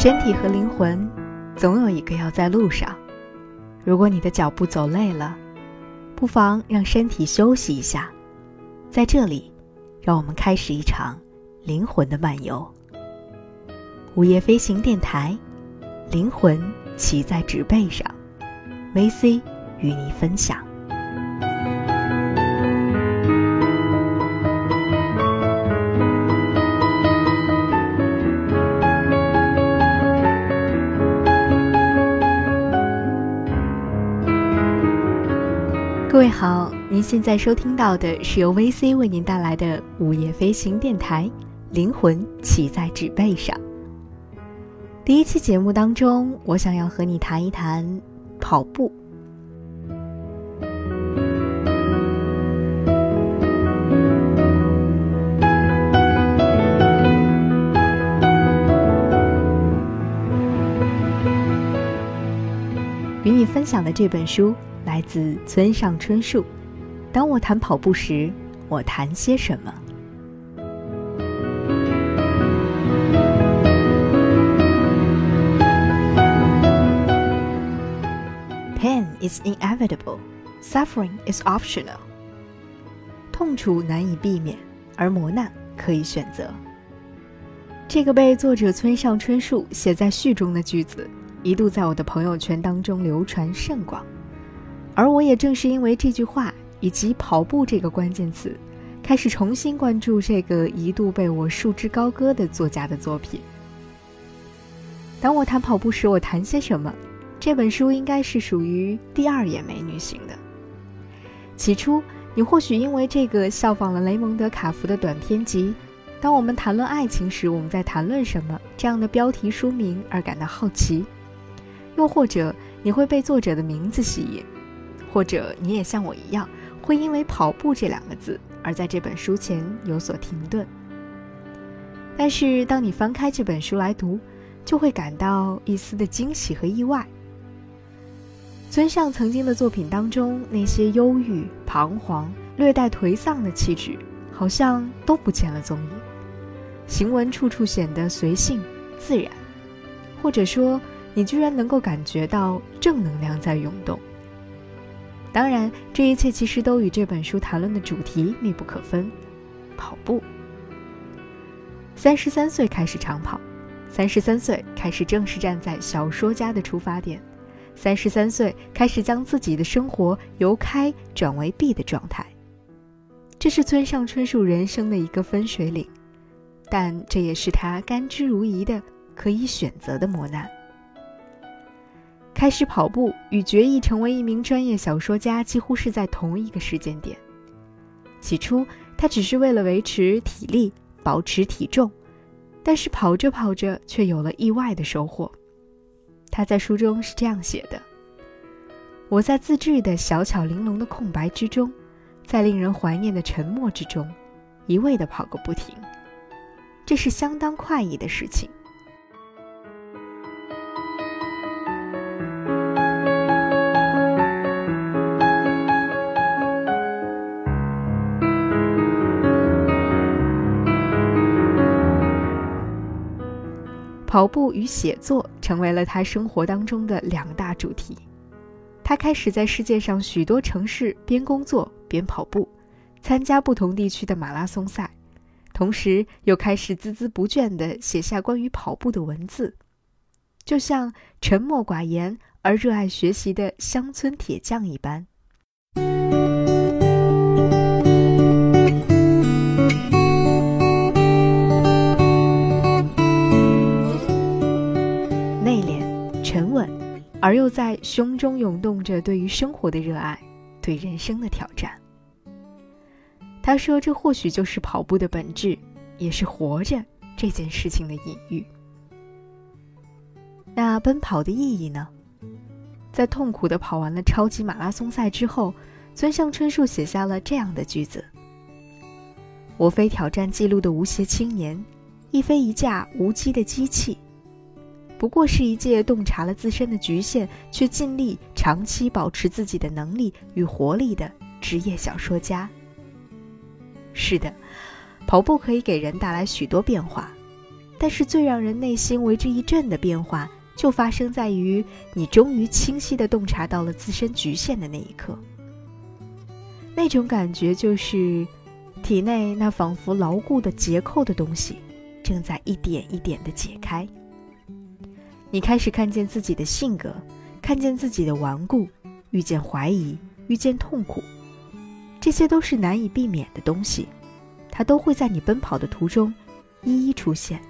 身体和灵魂，总有一个要在路上。如果你的脚步走累了，不妨让身体休息一下。在这里，让我们开始一场灵魂的漫游。午夜飞行电台，灵魂骑在纸背上，VC 与你分享。各位好，您现在收听到的是由 VC 为您带来的午夜飞行电台，灵魂骑在纸背上。第一期节目当中，我想要和你谈一谈跑步。与你分享的这本书。来自村上春树。当我谈跑步时，我谈些什么？Pain is inevitable, suffering is optional. 痛楚难以避免，而磨难可以选择。这个被作者村上春树写在序中的句子，一度在我的朋友圈当中流传甚广。而我也正是因为这句话以及“跑步”这个关键词，开始重新关注这个一度被我束之高阁的作家的作品。当我谈跑步时，我谈些什么？这本书应该是属于第二眼美女型的。起初，你或许因为这个效仿了雷蒙德·卡夫的短篇集“当我们谈论爱情时，我们在谈论什么”这样的标题书名而感到好奇，又或者你会被作者的名字吸引。或者你也像我一样，会因为“跑步”这两个字而在这本书前有所停顿。但是当你翻开这本书来读，就会感到一丝的惊喜和意外。村上曾经的作品当中，那些忧郁、彷徨、略带颓丧的气质，好像都不见了踪影，行文处处显得随性自然，或者说，你居然能够感觉到正能量在涌动。当然，这一切其实都与这本书谈论的主题密不可分：跑步。三十三岁开始长跑，三十三岁开始正式站在小说家的出发点，三十三岁开始将自己的生活由开转为闭的状态。这是村上春树人生的一个分水岭，但这也是他甘之如饴的可以选择的磨难。开始跑步与决意成为一名专业小说家几乎是在同一个时间点。起初，他只是为了维持体力、保持体重，但是跑着跑着却有了意外的收获。他在书中是这样写的：“我在自制的小巧玲珑的空白之中，在令人怀念的沉默之中，一味地跑个不停。这是相当快意的事情。”跑步与写作成为了他生活当中的两大主题。他开始在世界上许多城市边工作边跑步，参加不同地区的马拉松赛，同时又开始孜孜不倦地写下关于跑步的文字，就像沉默寡言而热爱学习的乡村铁匠一般。而又在胸中涌动着对于生活的热爱，对人生的挑战。他说：“这或许就是跑步的本质，也是活着这件事情的隐喻。”那奔跑的意义呢？在痛苦的跑完了超级马拉松赛之后，村上春树写下了这样的句子：“我非挑战记录的无邪青年，亦非一架无机的机器。”不过是一届洞察了自身的局限，却尽力长期保持自己的能力与活力的职业小说家。是的，跑步可以给人带来许多变化，但是最让人内心为之一振的变化，就发生在于你终于清晰地洞察到了自身局限的那一刻。那种感觉就是，体内那仿佛牢固的结扣的东西，正在一点一点地解开。你开始看见自己的性格，看见自己的顽固，遇见怀疑，遇见痛苦，这些都是难以避免的东西，它都会在你奔跑的途中，一一出现。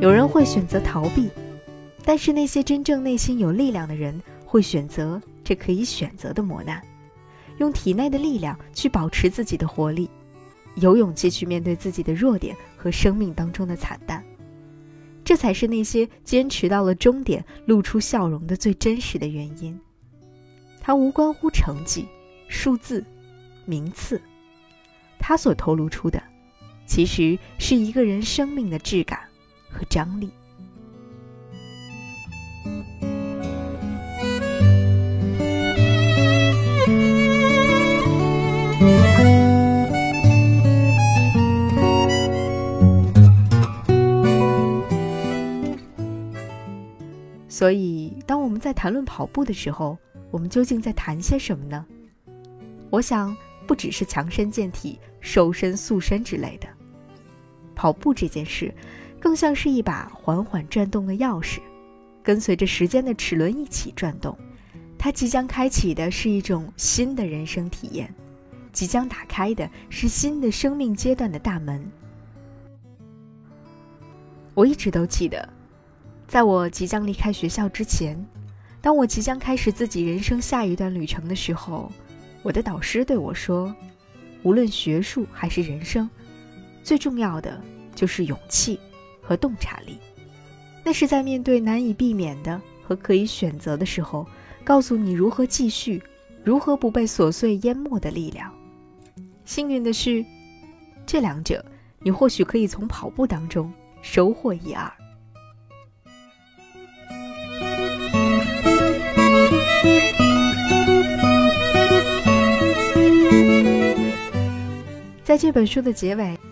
有人会选择逃避，但是那些真正内心有力量的人会选择这可以选择的磨难，用体内的力量去保持自己的活力，有勇气去面对自己的弱点和生命当中的惨淡，这才是那些坚持到了终点露出笑容的最真实的原因。它无关乎成绩、数字、名次，它所透露出的，其实是一个人生命的质感。和张力。所以，当我们在谈论跑步的时候，我们究竟在谈些什么呢？我想，不只是强身健体、瘦身塑身之类的。跑步这件事。更像是一把缓缓转动的钥匙，跟随着时间的齿轮一起转动。它即将开启的是一种新的人生体验，即将打开的是新的生命阶段的大门。我一直都记得，在我即将离开学校之前，当我即将开始自己人生下一段旅程的时候，我的导师对我说：“无论学术还是人生，最重要的就是勇气。”和洞察力，那是在面对难以避免的和可以选择的时候，告诉你如何继续，如何不被琐碎淹没的力量。幸运的是，这两者你或许可以从跑步当中收获一二。在这本书的结尾。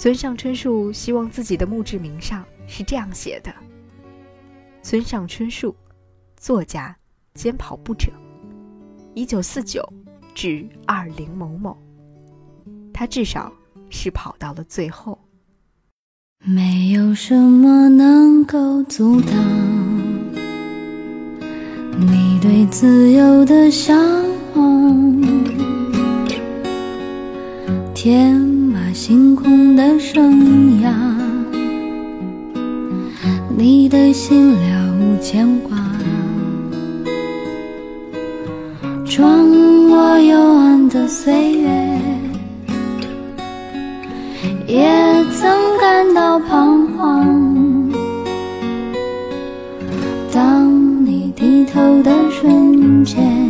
村上春树希望自己的墓志铭上是这样写的：“村上春树，作家兼跑步者，一九四九至二零某某。他至少是跑到了最后。没有什么能够阻挡你对自由的向往。天。”星空的生涯，你的心了无牵挂。穿过幽暗的岁月，也曾感到彷徨。当你低头的瞬间。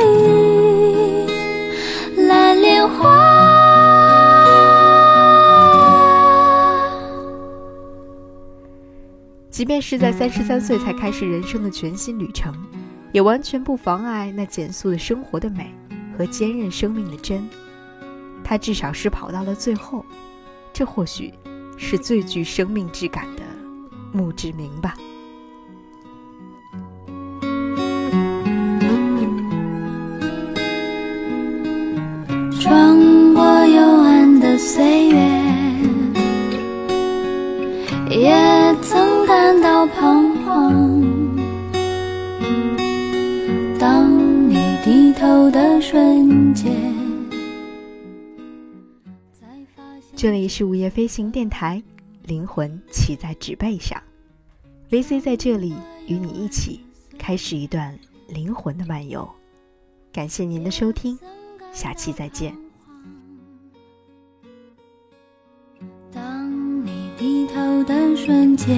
即便是在三十三岁才开始人生的全新旅程，也完全不妨碍那减速的生活的美和坚韧生命的真。他至少是跑到了最后，这或许是最具生命质感的墓志铭吧。穿过幽暗的岁月。也曾彷徨。当你低头的瞬间，这里是午夜飞行电台，灵魂骑在纸背上，VC 在这里与你一起开始一段灵魂的漫游。感谢您的收听，下期再见。当你低头的瞬间，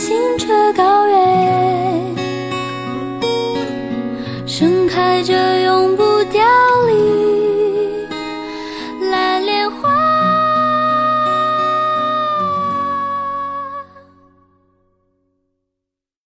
青春。